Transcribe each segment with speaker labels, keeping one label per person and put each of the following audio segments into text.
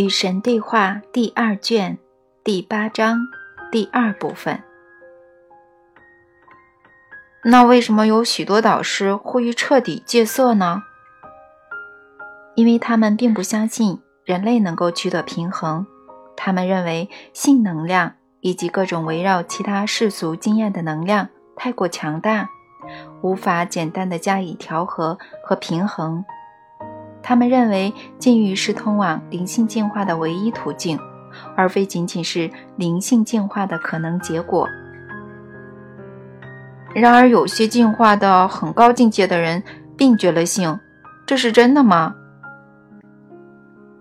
Speaker 1: 与神对话第二卷第八章第二部分。
Speaker 2: 那为什么有许多导师呼吁彻底戒色呢？
Speaker 1: 因为他们并不相信人类能够取得平衡。他们认为性能量以及各种围绕其他世俗经验的能量太过强大，无法简单的加以调和和平衡。他们认为禁欲是通往灵性进化的唯一途径，而非仅仅是灵性进化的可能结果。
Speaker 2: 然而，有些进化的很高境界的人并绝了性，这是真的吗？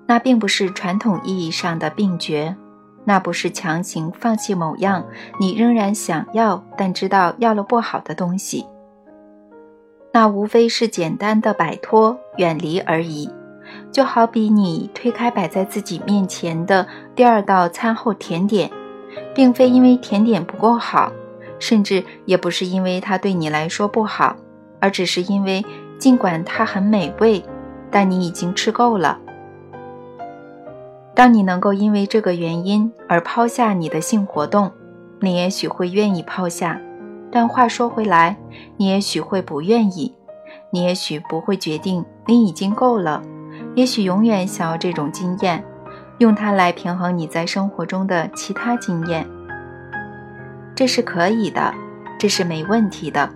Speaker 1: 那并不是传统意义上的病绝，那不是强行放弃某样你仍然想要但知道要了不好的东西。那无非是简单的摆脱、远离而已，就好比你推开摆在自己面前的第二道餐后甜点，并非因为甜点不够好，甚至也不是因为它对你来说不好，而只是因为尽管它很美味，但你已经吃够了。当你能够因为这个原因而抛下你的性活动，你也许会愿意抛下。但话说回来，你也许会不愿意，你也许不会决定你已经够了，也许永远想要这种经验，用它来平衡你在生活中的其他经验。这是可以的，这是没问题的。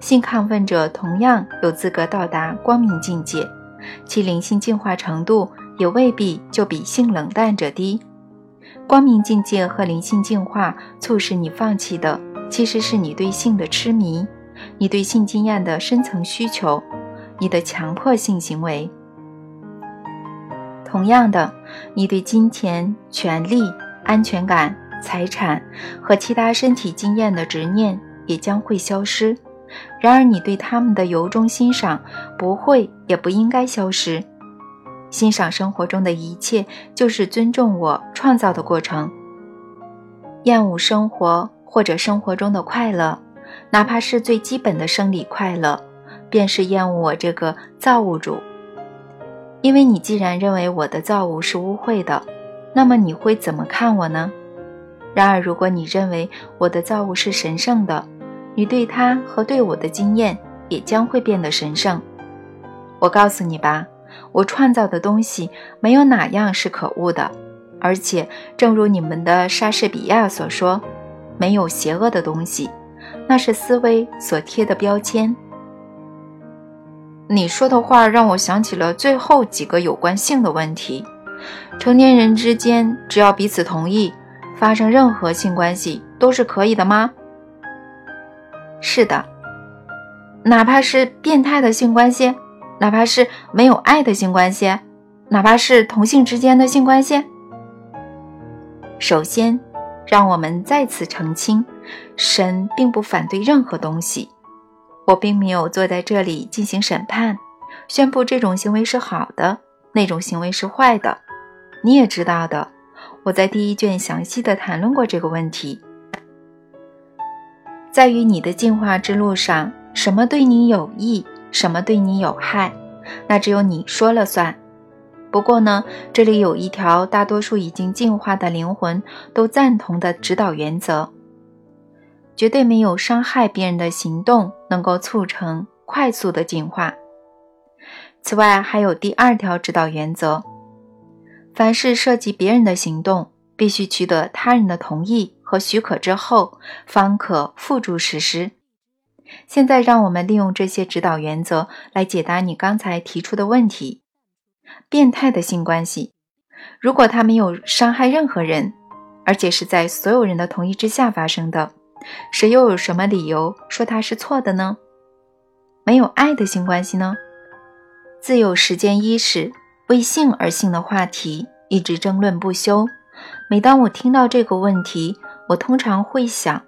Speaker 1: 性亢奋者同样有资格到达光明境界，其灵性进化程度也未必就比性冷淡者低。光明境界和灵性进化促使你放弃的。其实是你对性的痴迷，你对性经验的深层需求，你的强迫性行为。同样的，你对金钱、权利、安全感、财产和其他身体经验的执念也将会消失。然而，你对他们的由衷欣赏不会也不应该消失。欣赏生活中的一切，就是尊重我创造的过程。厌恶生活。或者生活中的快乐，哪怕是最基本的生理快乐，便是厌恶我这个造物主。因为你既然认为我的造物是污秽的，那么你会怎么看我呢？然而，如果你认为我的造物是神圣的，你对他和对我的经验也将会变得神圣。我告诉你吧，我创造的东西没有哪样是可恶的，而且，正如你们的莎士比亚所说。没有邪恶的东西，那是思维所贴的标签。
Speaker 2: 你说的话让我想起了最后几个有关性的问题：成年人之间只要彼此同意，发生任何性关系都是可以的吗？
Speaker 1: 是的，哪怕是变态的性关系，哪怕是没有爱的性关系，哪怕是同性之间的性关系。首先。让我们再次澄清，神并不反对任何东西。我并没有坐在这里进行审判，宣布这种行为是好的，那种行为是坏的。你也知道的，我在第一卷详细的谈论过这个问题。在于你的进化之路上，什么对你有益，什么对你有害，那只有你说了算。不过呢，这里有一条大多数已经进化的灵魂都赞同的指导原则：绝对没有伤害别人的行动能够促成快速的进化。此外，还有第二条指导原则：凡是涉及别人的行动，必须取得他人的同意和许可之后，方可付诸实施。现在，让我们利用这些指导原则来解答你刚才提出的问题。变态的性关系，如果他没有伤害任何人，而且是在所有人的同意之下发生的，谁又有什么理由说他是错的呢？没有爱的性关系呢？自有时间伊始，为性而性的话题一直争论不休。每当我听到这个问题，我通常会想：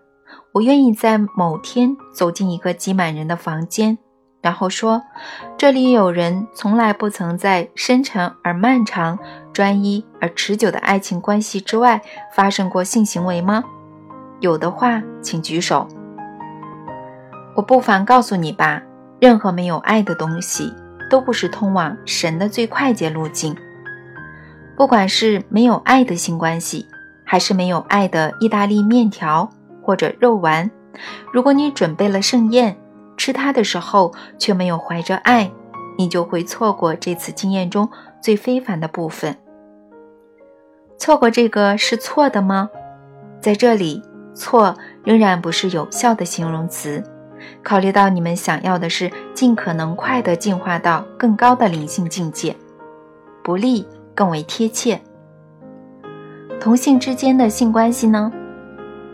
Speaker 1: 我愿意在某天走进一个挤满人的房间。然后说：“这里有人从来不曾在深沉而漫长、专一而持久的爱情关系之外发生过性行为吗？有的话，请举手。我不妨告诉你吧，任何没有爱的东西都不是通往神的最快捷路径。不管是没有爱的性关系，还是没有爱的意大利面条或者肉丸，如果你准备了盛宴，吃它的时候却没有怀着爱，你就会错过这次经验中最非凡的部分。错过这个是错的吗？在这里，错仍然不是有效的形容词。考虑到你们想要的是尽可能快地进化到更高的灵性境界，不利更为贴切。同性之间的性关系呢？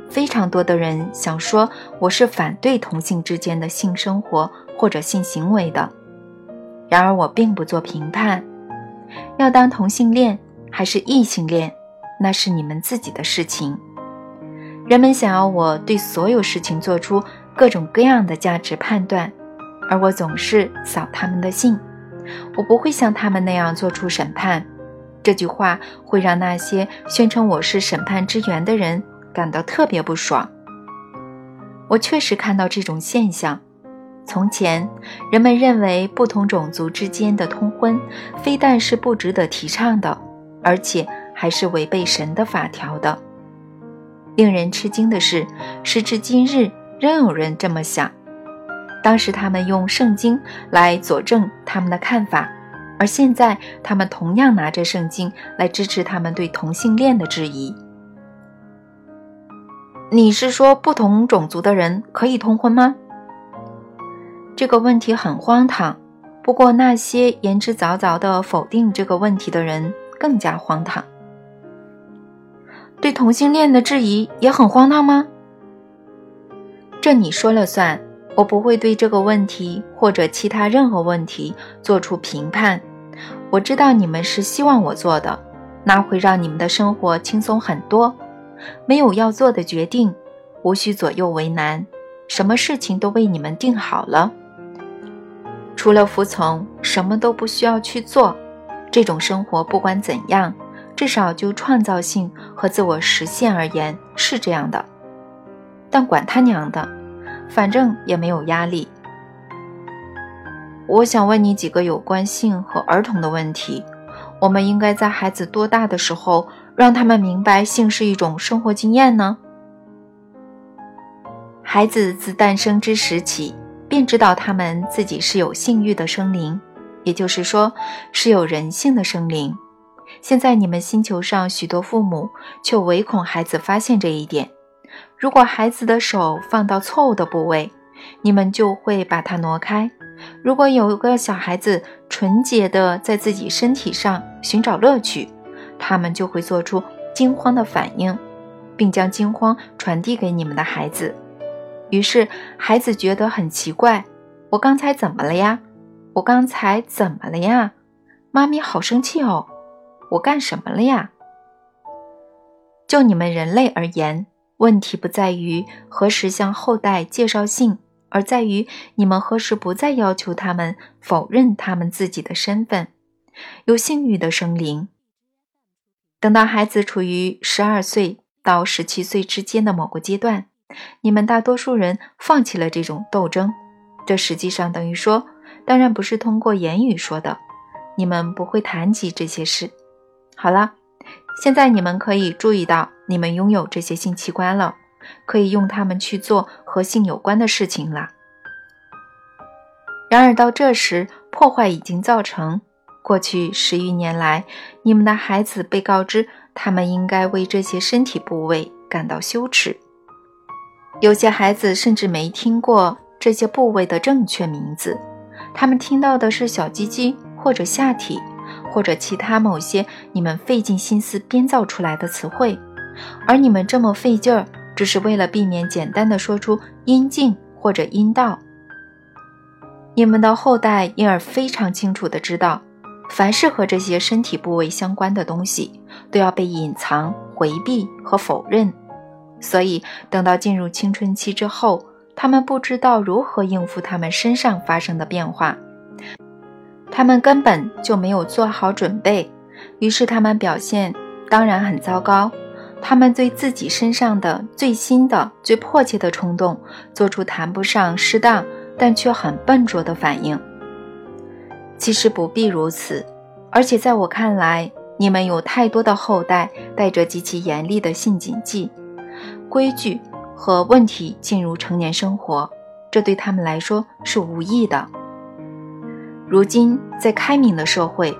Speaker 1: 非常多的人想说我是反对同性之间的性生活或者性行为的。然而我并不做评判，要当同性恋还是异性恋，那是你们自己的事情。人们想要我对所有事情做出。各种各样的价值判断，而我总是扫他们的兴。我不会像他们那样做出审判。这句话会让那些宣称我是审判之源的人感到特别不爽。我确实看到这种现象。从前，人们认为不同种族之间的通婚非但是不值得提倡的，而且还是违背神的法条的。令人吃惊的是，时至今日。仍有人这么想，当时他们用圣经来佐证他们的看法，而现在他们同样拿着圣经来支持他们对同性恋的质疑。你是说不同种族的人可以通婚吗？这个问题很荒唐，不过那些言之凿凿地否定这个问题的人更加荒唐。对同性恋的质疑也很荒唐吗？这你说了算，我不会对这个问题或者其他任何问题做出评判。我知道你们是希望我做的，那会让你们的生活轻松很多。没有要做的决定，无需左右为难，什么事情都为你们定好了。除了服从，什么都不需要去做。这种生活不管怎样，至少就创造性和自我实现而言是这样的。但管他娘的，反正也没有压力。我想问你几个有关性和儿童的问题。我们应该在孩子多大的时候让他们明白性是一种生活经验呢？孩子自诞生之时起便知道他们自己是有性欲的生灵，也就是说是有人性的生灵。现在你们星球上许多父母却唯恐孩子发现这一点。如果孩子的手放到错误的部位，你们就会把它挪开。如果有个小孩子纯洁的在自己身体上寻找乐趣，他们就会做出惊慌的反应，并将惊慌传递给你们的孩子。于是孩子觉得很奇怪：我刚才怎么了呀？我刚才怎么了呀？妈咪好生气哦！我干什么了呀？就你们人类而言。问题不在于何时向后代介绍性，而在于你们何时不再要求他们否认他们自己的身份。有性欲的生灵，等到孩子处于十二岁到十七岁之间的某个阶段，你们大多数人放弃了这种斗争。这实际上等于说，当然不是通过言语说的，你们不会谈及这些事。好了。现在你们可以注意到，你们拥有这些性器官了，可以用它们去做和性有关的事情了。然而到这时，破坏已经造成。过去十余年来，你们的孩子被告知他们应该为这些身体部位感到羞耻，有些孩子甚至没听过这些部位的正确名字，他们听到的是小鸡鸡或者下体。或者其他某些你们费尽心思编造出来的词汇，而你们这么费劲儿，只是为了避免简单的说出阴茎或者阴道。你们的后代因而非常清楚的知道，凡是和这些身体部位相关的东西，都要被隐藏、回避和否认。所以，等到进入青春期之后，他们不知道如何应付他们身上发生的变化。他们根本就没有做好准备，于是他们表现当然很糟糕。他们对自己身上的最新的、最迫切的冲动，做出谈不上适当，但却很笨拙的反应。其实不必如此，而且在我看来，你们有太多的后代带着极其严厉的性谨记、规矩和问题进入成年生活，这对他们来说是无益的。如今，在开明的社会，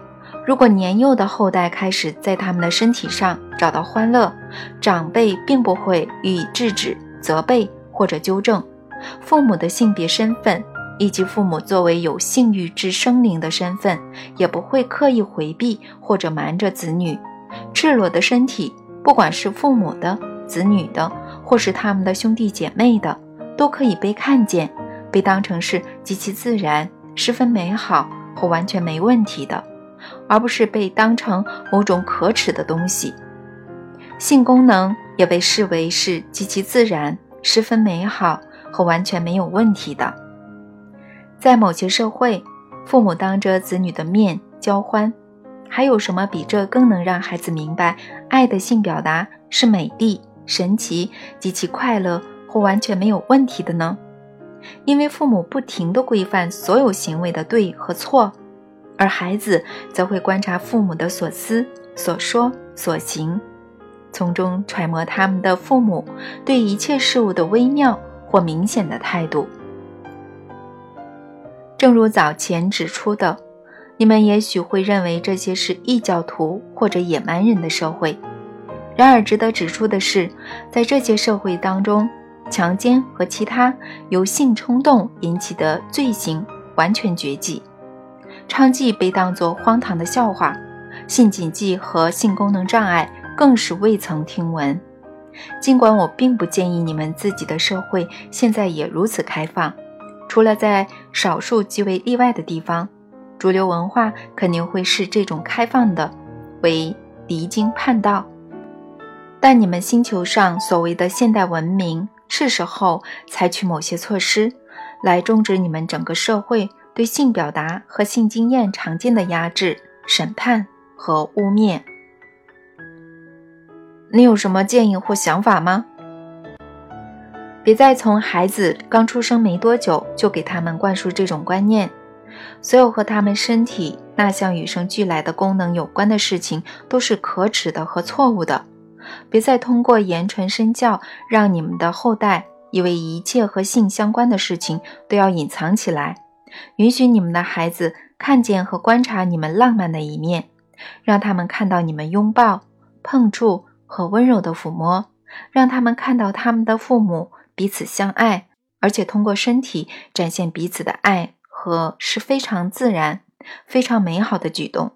Speaker 1: 如果年幼的后代开始在他们的身体上找到欢乐，长辈并不会予以制止、责备或者纠正。父母的性别身份，以及父母作为有性欲之生灵的身份，也不会刻意回避或者瞒着子女。赤裸的身体，不管是父母的、子女的，或是他们的兄弟姐妹的，都可以被看见，被当成是极其自然、十分美好或完全没问题的，而不是被当成某种可耻的东西。性功能也被视为是极其自然、十分美好。和完全没有问题的，在某些社会，父母当着子女的面交欢，还有什么比这更能让孩子明白爱的性表达是美丽、神奇、极其快乐或完全没有问题的呢？因为父母不停地规范所有行为的对和错，而孩子则会观察父母的所思、所说、所行，从中揣摩他们的父母对一切事物的微妙。或明显的态度，正如早前指出的，你们也许会认为这些是异教徒或者野蛮人的社会。然而，值得指出的是，在这些社会当中，强奸和其他由性冲动引起的罪行完全绝迹，娼妓被当作荒唐的笑话，性禁忌和性功能障碍更是未曾听闻。尽管我并不建议你们自己的社会现在也如此开放，除了在少数极为例外的地方，主流文化肯定会视这种开放的为离经叛道。但你们星球上所谓的现代文明，是时候采取某些措施，来终止你们整个社会对性表达和性经验常见的压制、审判和污蔑。你有什么建议或想法吗？别再从孩子刚出生没多久就给他们灌输这种观念。所有和他们身体那项与生俱来的功能有关的事情都是可耻的和错误的。别再通过言传身教，让你们的后代以为一切和性相关的事情都要隐藏起来。允许你们的孩子看见和观察你们浪漫的一面，让他们看到你们拥抱、碰触。和温柔的抚摸，让他们看到他们的父母彼此相爱，而且通过身体展现彼此的爱和是非常自然、非常美好的举动。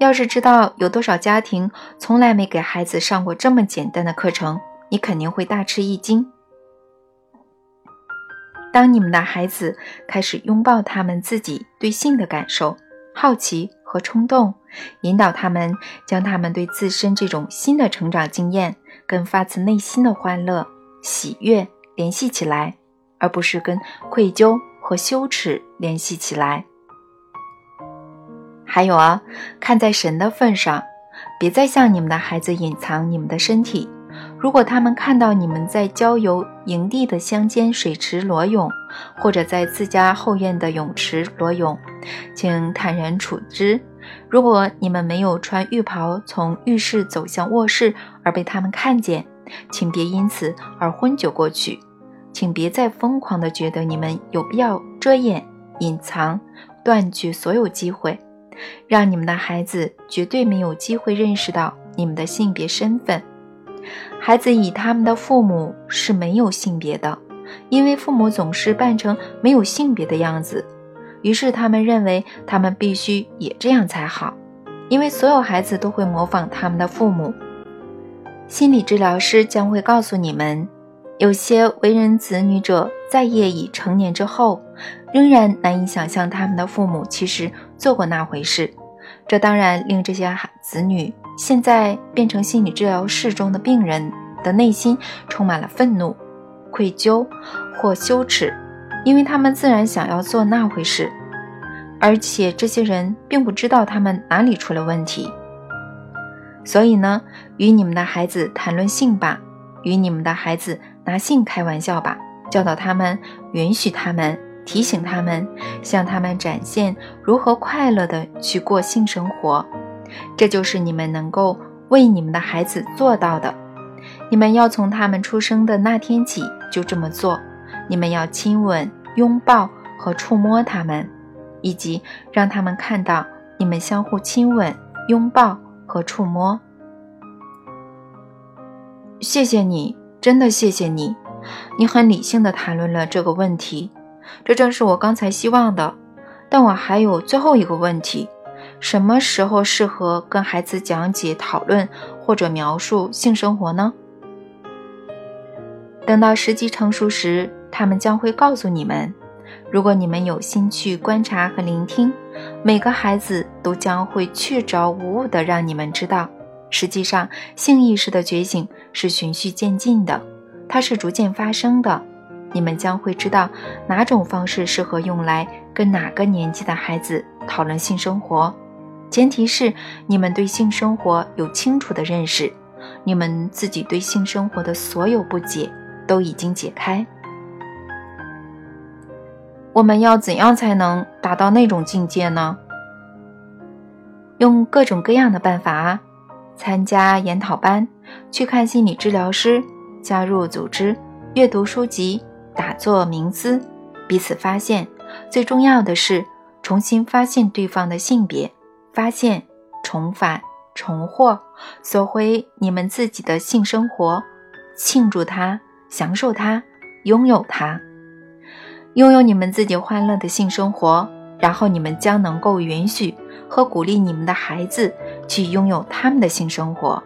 Speaker 1: 要是知道有多少家庭从来没给孩子上过这么简单的课程，你肯定会大吃一惊。当你们的孩子开始拥抱他们自己对性的感受、好奇和冲动。引导他们将他们对自身这种新的成长经验跟发自内心的欢乐、喜悦联系起来，而不是跟愧疚和羞耻联系起来。还有啊，看在神的份上，别再向你们的孩子隐藏你们的身体。如果他们看到你们在郊游营地的乡间水池裸泳，或者在自家后院的泳池裸泳，请坦然处之。如果你们没有穿浴袍从浴室走向卧室而被他们看见，请别因此而昏厥过去。请别再疯狂地觉得你们有必要遮掩、隐藏、断绝所有机会，让你们的孩子绝对没有机会认识到你们的性别身份。孩子以他们的父母是没有性别的，因为父母总是扮成没有性别的样子。于是他们认为他们必须也这样才好，因为所有孩子都会模仿他们的父母。心理治疗师将会告诉你们，有些为人子女者在业已成年之后，仍然难以想象他们的父母其实做过那回事。这当然令这些子女现在变成心理治疗室中的病人的内心充满了愤怒、愧疚或羞耻。因为他们自然想要做那回事，而且这些人并不知道他们哪里出了问题。所以呢，与你们的孩子谈论性吧，与你们的孩子拿性开玩笑吧，教导他们，允许他们，提醒他们，向他们展现如何快乐的去过性生活，这就是你们能够为你们的孩子做到的。你们要从他们出生的那天起就这么做。你们要亲吻、拥抱和触摸他们，以及让他们看到你们相互亲吻、拥抱和触摸。谢谢你，真的谢谢你。你很理性的谈论了这个问题，这正是我刚才希望的。但我还有最后一个问题：什么时候适合跟孩子讲解、讨论或者描述性生活呢？等到时机成熟时，他们将会告诉你们。如果你们有心去观察和聆听，每个孩子都将会确凿无误地让你们知道。实际上，性意识的觉醒是循序渐进的，它是逐渐发生的。你们将会知道哪种方式适合用来跟哪个年纪的孩子讨论性生活，前提是你们对性生活有清楚的认识，你们自己对性生活的所有不解都已经解开。我们要怎样才能达到那种境界呢？用各种各样的办法啊。参加研讨班，去看心理治疗师，加入组织，阅读书籍，打坐冥思，彼此发现。最重要的是重新发现对方的性别，发现、重返、重获，索回你们自己的性生活，庆祝它，享受它，拥有它，拥有你们自己欢乐的性生活，然后你们将能够允许。和鼓励你们的孩子去拥有他们的性生活。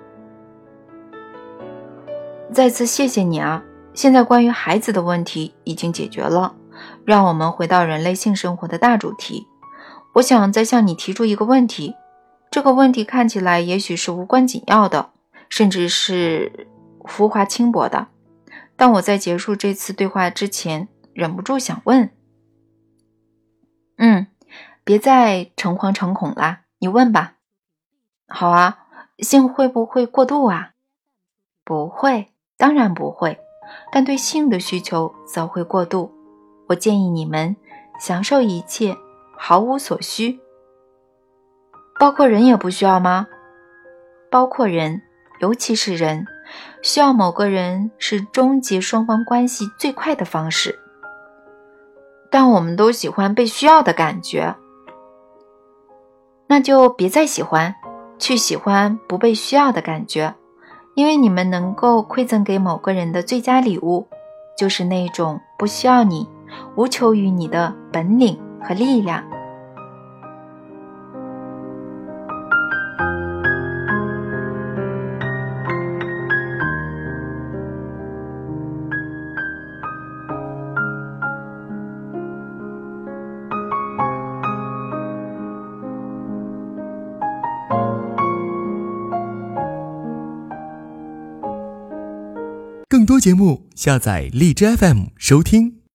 Speaker 1: 再次谢谢你啊！现在关于孩子的问题已经解决了，让我们回到人类性生活的大主题。我想再向你提出一个问题，这个问题看起来也许是无关紧要的，甚至是浮华轻薄的，但我在结束这次对话之前，忍不住想问。嗯。别再诚惶诚恐啦，你问吧。好啊，性会不会过度啊？不会，当然不会。但对性的需求则会过度。我建议你们享受一切，毫无所需。包括人也不需要吗？包括人，尤其是人，需要某个人是终结双方关系最快的方式。但我们都喜欢被需要的感觉。那就别再喜欢，去喜欢不被需要的感觉，因为你们能够馈赠给某个人的最佳礼物，就是那种不需要你、无求于你的本领和力量。
Speaker 3: 节目，下载荔枝 FM 收听。